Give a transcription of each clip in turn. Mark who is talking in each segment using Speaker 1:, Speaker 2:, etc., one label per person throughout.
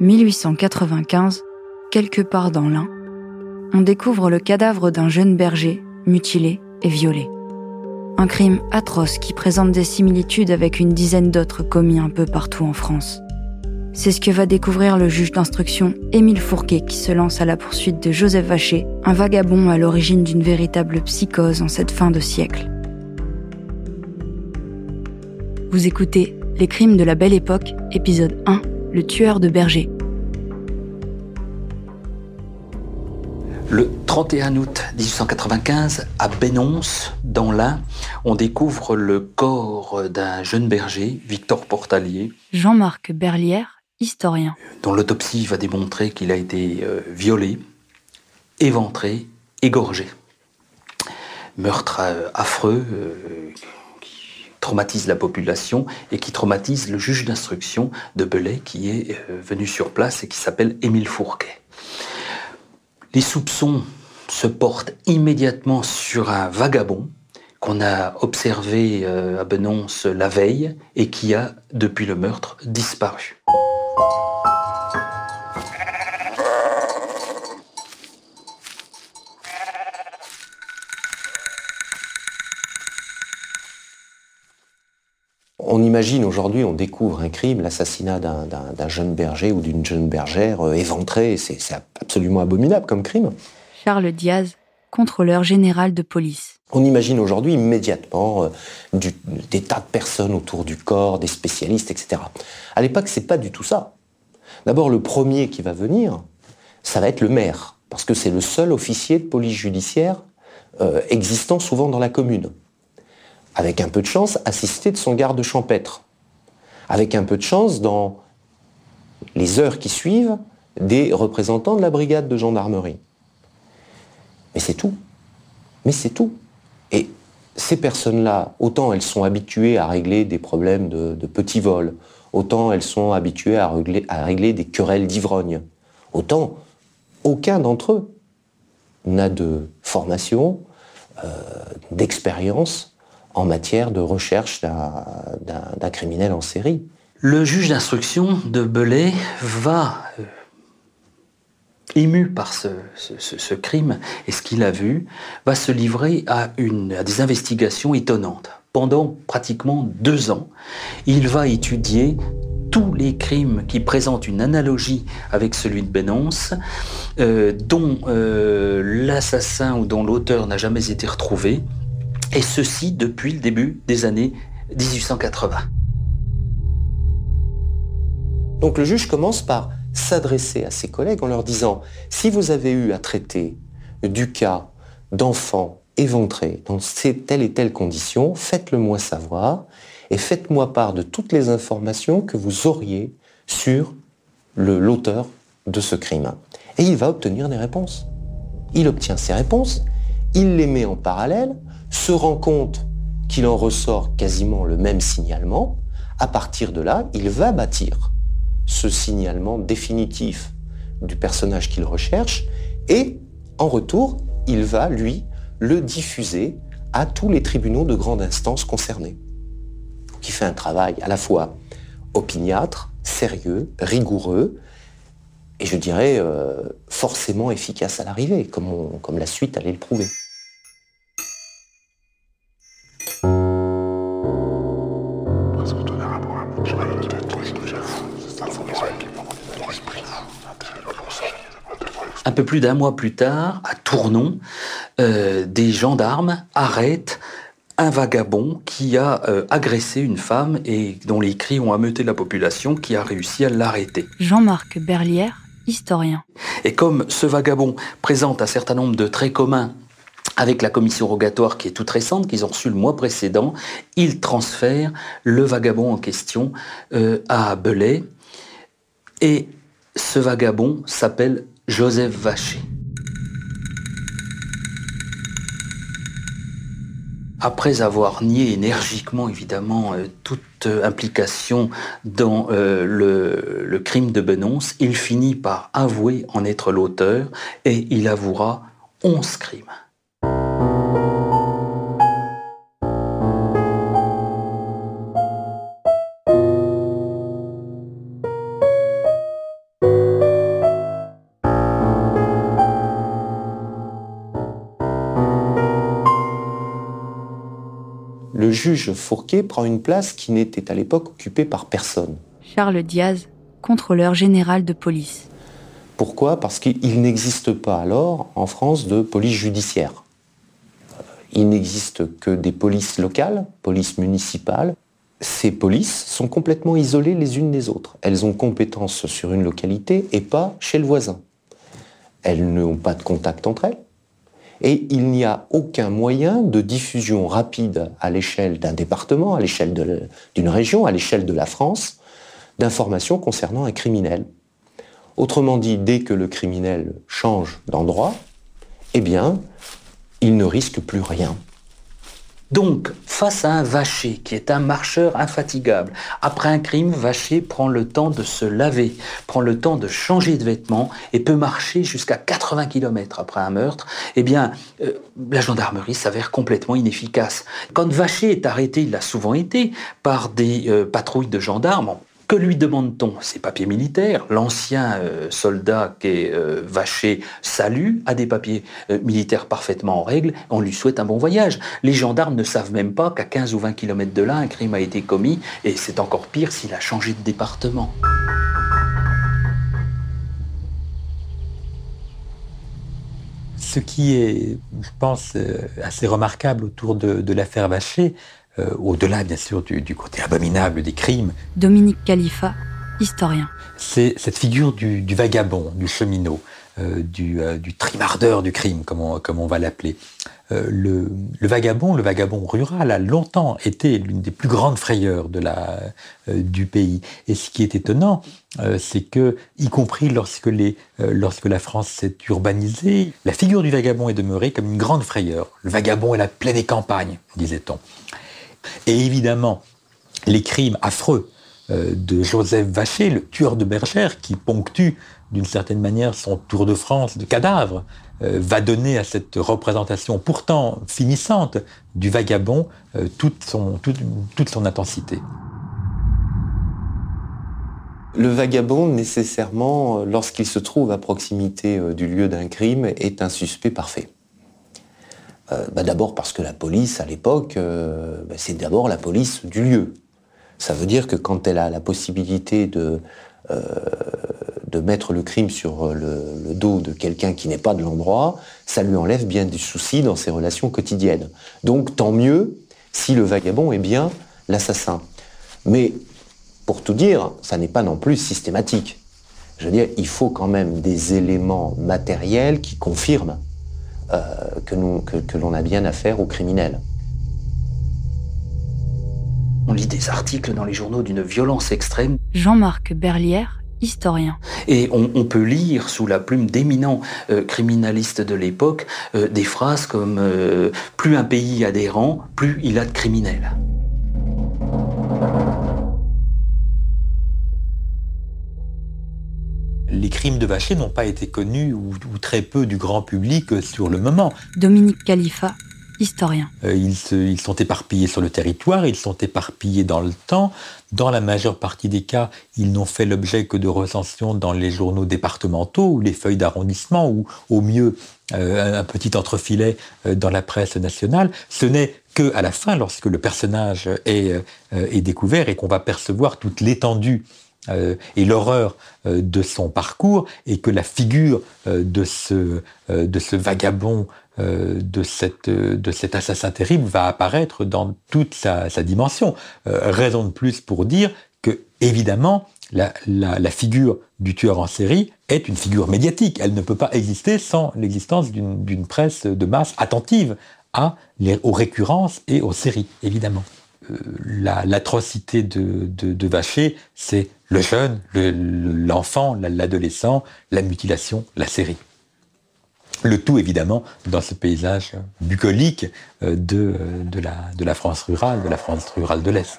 Speaker 1: 1895, quelque part dans l'Ain, on découvre le cadavre d'un jeune berger mutilé et violé. Un crime atroce qui présente des similitudes avec une dizaine d'autres commis un peu partout en France. C'est ce que va découvrir le juge d'instruction Émile Fourquet qui se lance à la poursuite de Joseph Vacher, un vagabond à l'origine d'une véritable psychose en cette fin de siècle. Vous écoutez Les crimes de la belle époque, épisode 1, Le tueur de berger.
Speaker 2: Le 31 août 1895, à Bénonce, dans l'Ain, on découvre le corps d'un jeune berger, Victor Portalier.
Speaker 1: Jean-Marc Berlière historien.
Speaker 2: Dont l'autopsie va démontrer qu'il a été euh, violé, éventré, égorgé. Meurtre euh, affreux euh, traumatise la population et qui traumatise le juge d'instruction de Belay qui est venu sur place et qui s'appelle Émile Fourquet. Les soupçons se portent immédiatement sur un vagabond qu'on a observé à Benonce la veille et qui a, depuis le meurtre, disparu.
Speaker 3: On imagine aujourd'hui, on découvre un crime, l'assassinat d'un jeune berger ou d'une jeune bergère euh, éventrée. C'est absolument abominable comme crime.
Speaker 1: Charles Diaz, contrôleur général de police.
Speaker 3: On imagine aujourd'hui immédiatement euh, des tas de personnes autour du corps, des spécialistes, etc. À l'époque, c'est pas du tout ça. D'abord, le premier qui va venir, ça va être le maire, parce que c'est le seul officier de police judiciaire euh, existant souvent dans la commune avec un peu de chance, assisté de son garde champêtre. Avec un peu de chance, dans les heures qui suivent, des représentants de la brigade de gendarmerie. Mais c'est tout. Mais c'est tout. Et ces personnes-là, autant elles sont habituées à régler des problèmes de, petits vols, autant elles sont habituées à régler, des querelles d'ivrognes, autant aucun d'entre eux n'a de formation, euh, d'expérience en matière de recherche d'un criminel en série.
Speaker 2: Le juge d'instruction de Belay va, euh, ému par ce, crime et ce qu'il a vu, va se livrer à, des investigations étonnantes. Pendant pratiquement deux ans, il va étudier tous les crimes qui présentent une analogie avec celui de Bénonce, euh, dont euh, l'assassin ou dont l'auteur n'a jamais été retrouvé, et ceci depuis le début des années 1880.
Speaker 3: Donc le juge commence par s'adresser à ses collègues en leur disant, si vous avez eu à traiter du cas d'enfants éventrés dans telle et telle condition, faites-le moi savoir et faites-moi part de toutes les informations que vous auriez sur l'auteur de ce crime. Et il va obtenir des réponses. Il obtient ces réponses, il les met en parallèle se rend compte qu'il en ressort quasiment le même signalement, à partir de là, il va bâtir ce signalement définitif du personnage qu'il recherche et en retour, il va, lui, le diffuser à tous les tribunaux de grande instance concernés. Qui fait un travail à la fois opiniâtre, sérieux, rigoureux, et je dirais euh, forcément efficace à l'arrivée, comme, comme la suite allait le prouver.
Speaker 2: Un peu plus d'un mois plus tard, à Tournon, euh, des gendarmes arrêtent un vagabond qui a euh, agressé une femme et dont les cris ont ameuté la population qui a réussi à l'arrêter.
Speaker 1: Jean-Marc Berlière, historien.
Speaker 2: Et comme ce vagabond présente un certain nombre de traits communs avec la commission rogatoire qui est toute récente, qu'ils ont reçue le mois précédent, ils transfèrent le vagabond en question euh, à Belay. Et ce vagabond s'appelle Joseph Vacher. Après avoir nié énergiquement, évidemment, euh, toute euh, implication dans le, le, crime de Benonce, il finit par avouer en être l'auteur et il avouera onze crimes.
Speaker 3: Le juge Fourquet prend une place qui n'était à l'époque occupée par personne.
Speaker 1: Charles Diaz, contrôleur général de police.
Speaker 3: Pourquoi? Parce qu'il n'existe pas alors en France de police judiciaire. Il n'existe que des polices locales, polices municipales. Ces polices sont complètement isolées les unes des autres. Elles ont compétence sur une localité et pas chez le voisin. Elles n'ont pas de contact entre elles. Et il n'y a aucun moyen de diffusion rapide à l'échelle d'un département, à l'échelle d'une région, à l'échelle de la France, d'informations concernant un criminel. Autrement dit, dès que le criminel change d'endroit, eh bien, il ne risque plus rien.
Speaker 2: Donc, face à un vacher qui est un marcheur infatigable, après un crime, vacher prend le temps de se laver, prend le temps de changer de vêtements et peut marcher jusqu'à 80 km après un meurtre, eh bien, euh, la gendarmerie s'avère complètement inefficace. Quand vacher est arrêté, il l'a souvent été, par des euh, patrouilles de gendarmes, que lui demande-t-on? Ses papiers militaires. L'ancien euh, soldat qui est euh, vaché salue, a des papiers euh, militaires parfaitement en règle, on lui souhaite un bon voyage. Les gendarmes ne savent même pas qu'à 15 ou 20 km de là, un crime a été commis, et c'est encore pire s'il a changé de département.
Speaker 4: Ce qui est, je pense, assez remarquable autour de l'affaire Vacher, euh, au-delà bien sûr du, côté abominable des crimes.
Speaker 1: Dominique Khalifa, historien.
Speaker 4: C'est cette figure du, vagabond, du cheminot, euh, euh, du, trimardeur du crime, comme on, va l'appeler. Le, vagabond, le vagabond rural, a longtemps été l'une des plus grandes frayeurs de la, du pays. Et ce qui est étonnant, c'est que, y compris lorsque, les, lorsque la France s'est urbanisée, la figure du vagabond est demeurée comme une grande frayeur. Le vagabond est la plaie des campagnes, disait-on. Et évidemment, les crimes affreux euh, de Joseph Vacher, le tueur de bergère, qui ponctue d'une certaine manière son tour de France de cadavres, euh, va donner à cette représentation pourtant finissante du vagabond euh, toute, son, toute son intensité.
Speaker 3: Le vagabond, nécessairement, lorsqu'il se trouve à proximité du lieu d'un crime, est un suspect parfait. Euh, bah, d'abord parce que la police, à l'époque, euh, bah, c'est d'abord la police du lieu. Ça veut dire que quand elle a la possibilité de, euh, de mettre le crime sur le, dos de quelqu'un qui n'est pas de l'endroit, ça lui enlève bien du souci dans ses relations quotidiennes. Donc tant mieux si le vagabond est bien l'assassin. Mais pour tout dire, ça n'est pas non plus systématique. Je veux dire, il faut quand même des éléments matériels qui confirment euh, que, que, l'on a bien affaire aux criminels.
Speaker 2: On lit des articles dans les journaux d'une violence extrême.
Speaker 1: Jean-Marc Berlière, historien.
Speaker 2: Et on, peut lire sous la plume d'éminents euh, criminalistes de l'époque euh, des phrases comme Plus un pays a des rangs, plus il a de criminels.
Speaker 4: Les crimes de Vacher n'ont pas été connus ou, très peu du grand public sur le moment.
Speaker 1: Dominique Khalifa, historien.
Speaker 4: Euh, ils, sont éparpillés sur le territoire, ils sont éparpillés dans le temps. Dans la majeure partie des cas, ils n'ont fait l'objet que de recensions dans les journaux départementaux ou les feuilles d'arrondissement ou au mieux euh, un petit entrefilet euh, dans la presse nationale. Ce n'est que à la fin, lorsque le personnage est, est découvert et qu'on va percevoir toute l'étendue euh, et l'horreur euh, de son parcours et que la figure euh, de, ce, de ce vagabond, de, cette, de cet assassin terrible va apparaître dans toute sa, dimension. raison de plus pour dire que, évidemment, la, la, figure du tueur en série est une figure médiatique. Elle ne peut pas exister sans l'existence d'une presse de masse attentive à les, aux récurrences et aux séries, évidemment. L'atrocité de, de, de Vacher, c'est le jeune, l'enfant, l'adolescent, la mutilation, la série. Le tout, évidemment, dans ce paysage bucolique euh, de, de, la, de la France rurale, de la France rurale de l'Est.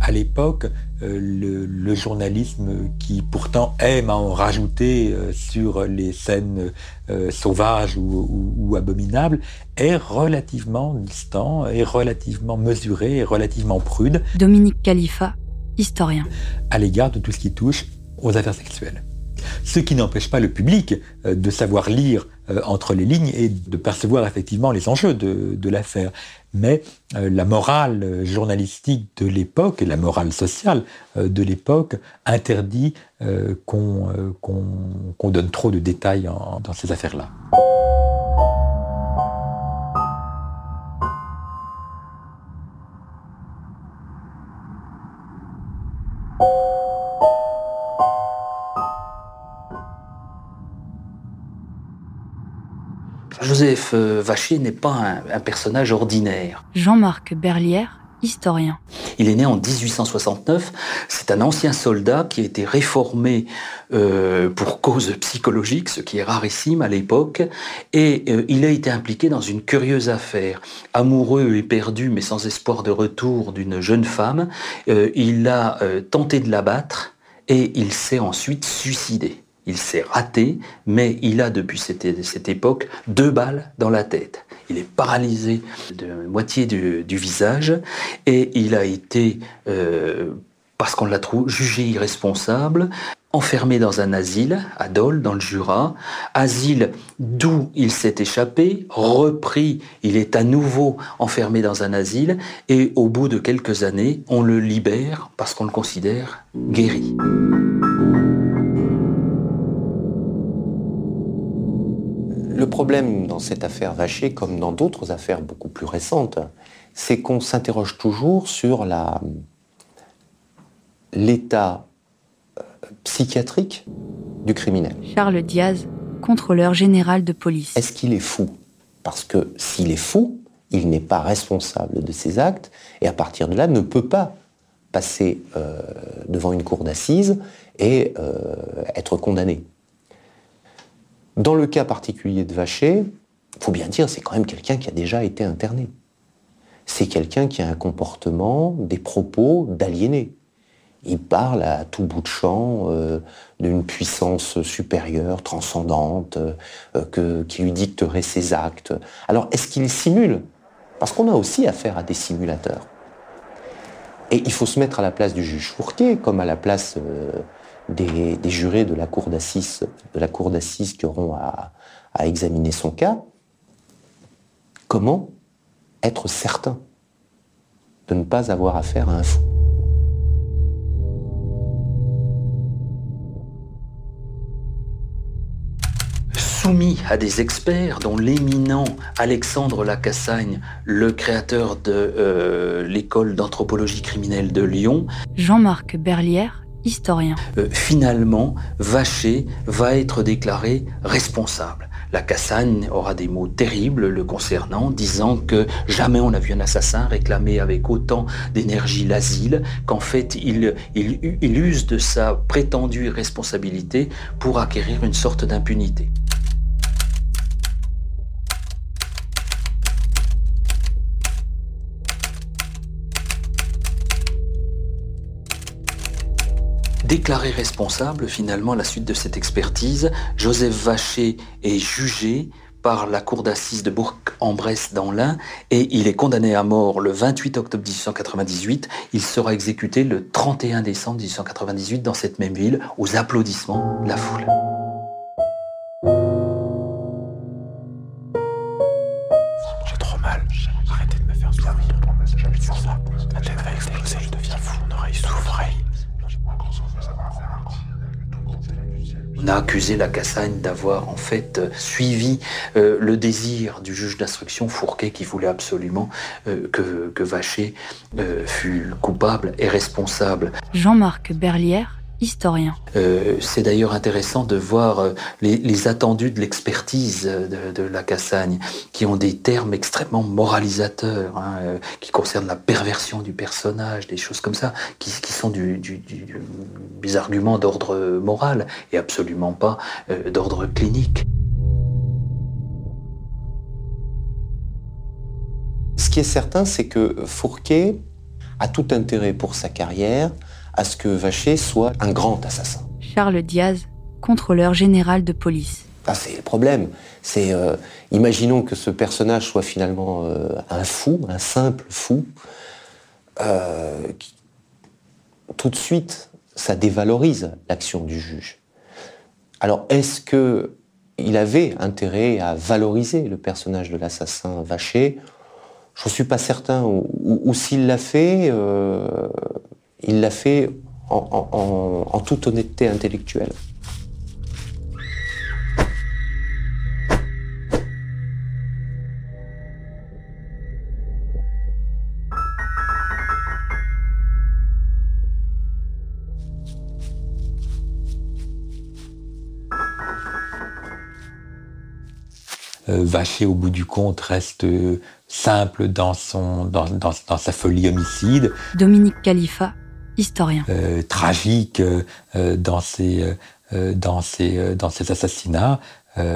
Speaker 4: À l'époque, euh, le, journalisme qui pourtant aime à en rajouter euh, sur les scènes euh, sauvages ou, abominables est relativement distant, est relativement mesuré, est relativement prude.
Speaker 1: Dominique Khalifa, historien.
Speaker 4: À l'égard de tout ce qui touche aux affaires sexuelles. Ce qui n'empêche pas le public de savoir lire entre les lignes et de percevoir effectivement les enjeux de, l'affaire. Mais la morale journalistique de l'époque et la morale sociale de l'époque interdit qu'on donne trop de détails dans ces affaires-là.
Speaker 2: Joseph euh, Vacher n'est pas un, personnage ordinaire.
Speaker 1: Jean-Marc Berlière, historien.
Speaker 2: Il est né en 1869. C'est un ancien soldat qui a été réformé euh, pour cause psychologique, ce qui est rarissime à l'époque. Et euh, il a été impliqué dans une curieuse affaire. Amoureux et perdu, mais sans espoir de retour d'une jeune femme, il a tenté de l'abattre et il s'est ensuite suicidé. Il s'est raté, mais il a depuis cette, époque deux balles dans la tête. Il est paralysé de moitié du, visage et il a été, euh, parce qu'on l'a jugé irresponsable, enfermé dans un asile à Dole, dans le Jura, asile d'où il s'est échappé, repris, il est à nouveau enfermé dans un asile, et au bout de quelques années, on le libère parce qu'on le considère guéri.
Speaker 3: Le problème dans cette affaire Vacher, comme dans d'autres affaires beaucoup plus récentes, c'est qu'on s'interroge toujours sur l'état euh, psychiatrique du criminel.
Speaker 1: Charles Diaz, contrôleur général de police.
Speaker 3: Est-ce qu'il est fou? Parce que s'il est fou, il n'est pas responsable de ses actes et à partir de là ne peut pas passer euh, devant une cour d'assises et euh, être condamné. Dans le cas particulier de Vacher, il faut bien dire, c'est quand même quelqu'un qui a déjà été interné. C'est quelqu'un qui a un comportement, des propos d'aliéné. Il parle à tout bout de champ euh, d'une puissance supérieure, transcendante, euh, qui lui dicterait ses actes. Alors, est-ce qu'il simule? Parce qu'on a aussi affaire à des simulateurs. Et il faut se mettre à la place du juge Fourquet, comme à la place euh, des, jurés de la cour d'assises, de la cour d'assises qui auront à, à examiner son cas, comment être certain de ne pas avoir affaire à un fou?
Speaker 2: Soumis à des experts dont l'éminent Alexandre Lacassagne, le créateur de euh, l'école d'anthropologie criminelle de Lyon.
Speaker 1: Jean-Marc Berlière,
Speaker 2: Euh, finalement, Vacher va être déclaré responsable. La Cassagne aura des mots terribles le concernant, disant que jamais on n'a vu un assassin réclamer avec autant d'énergie l'asile, qu'en fait il, il use de sa prétendue responsabilité pour acquérir une sorte d'impunité. Déclaré responsable, finalement, à la suite de cette expertise, Joseph Vacher est jugé par la cour d'assises de Bourg-en-Bresse dans l'Ain et il est condamné à mort le 28 octobre 1898. Il sera exécuté le 31 décembre 1898 dans cette même ville aux applaudissements de la foule. Accusé la Cassagne d'avoir en fait suivi euh, le désir du juge d'instruction Fourquet qui voulait absolument euh, que, que, Vacher euh, fût coupable et responsable.
Speaker 1: Jean-Marc Berlière historien.
Speaker 2: Euh, c'est d'ailleurs intéressant de voir euh, les, attendus de l'expertise de, la Cassagne, qui ont des termes extrêmement moralisateurs, hein, euh, qui concernent la perversion du personnage, des choses comme ça, qui, sont du, des arguments d'ordre moral et absolument pas d'ordre clinique.
Speaker 3: Ce qui est certain, c'est que Fourquet a tout intérêt pour sa carrière à ce que Vacher soit un grand assassin.
Speaker 1: Charles Diaz, contrôleur général de police.
Speaker 3: Ah, c'est le problème. C'est, euh, imaginons que ce personnage soit finalement euh, un fou, un simple fou. Euh, tout de suite, ça dévalorise l'action du juge. Alors, est-ce que il avait intérêt à valoriser le personnage de l'assassin Vacher? J'en suis pas certain. Ou, s'il l'a fait, il l'a fait en toute honnêteté intellectuelle.
Speaker 4: Euh, Vacher, au bout du compte, reste euh, simple dans, son, dans, dans, sa folie homicide.
Speaker 1: Dominique Khalifa, historien.
Speaker 4: Euh, tragique dans, ses, dans, ses, dans ses assassinats.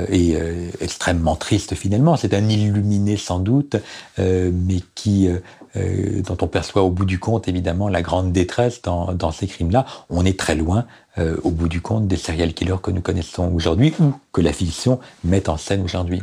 Speaker 4: et extrêmement triste finalement. C'est un illuminé sans doute, mais qui, dont on perçoit au bout du compte évidemment la grande détresse dans, dans ces crimes-là. On est très loin, au bout du compte, des serial killers que nous connaissons aujourd'hui ou que la fiction met en scène aujourd'hui.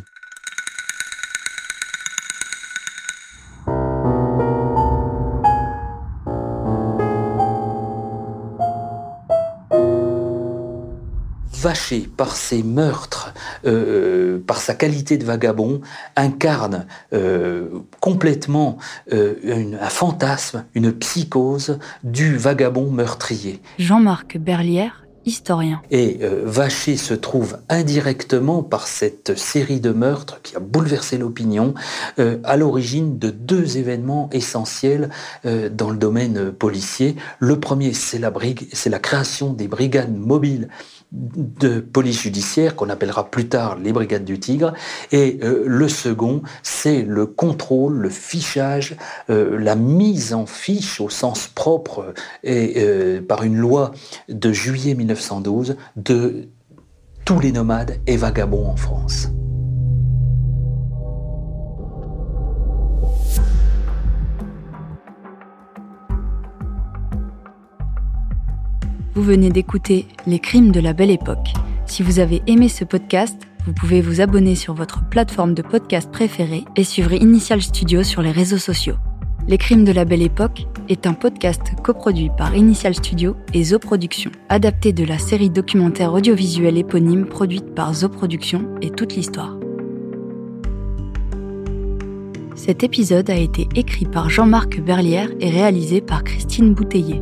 Speaker 2: Par ses meurtres, euh, par sa qualité de vagabond, incarne euh, complètement euh, un fantasme, une psychose du vagabond meurtrier.
Speaker 1: Jean-Marc Berlière, historien.
Speaker 2: Et Vacher se trouve indirectement par cette série de meurtres qui a bouleversé l'opinion à l'origine de deux événements essentiels dans le domaine policier. Le premier, c'est la, la création des brigades mobiles de police judiciaire qu'on appellera plus tard les brigades du Tigre. Et euh, le second, c'est le contrôle, le fichage, euh, la mise en fiche au sens propre et euh, par une loi de juillet 1912 de tous les nomades et vagabonds en France.
Speaker 1: Vous venez d'écouter Les crimes de la belle époque. Si vous avez aimé ce podcast, vous pouvez vous abonner sur votre plateforme de podcast préférée et suivre Initial Studio sur les réseaux sociaux. Les crimes de la belle époque est un podcast coproduit par Initial Studio et Zo Productions, adapté de la série documentaire audiovisuelle éponyme produite par Zo Productions et toute l'histoire. Cet épisode a été écrit par Jean-Marc Berlière et réalisé par Christine Bouteiller.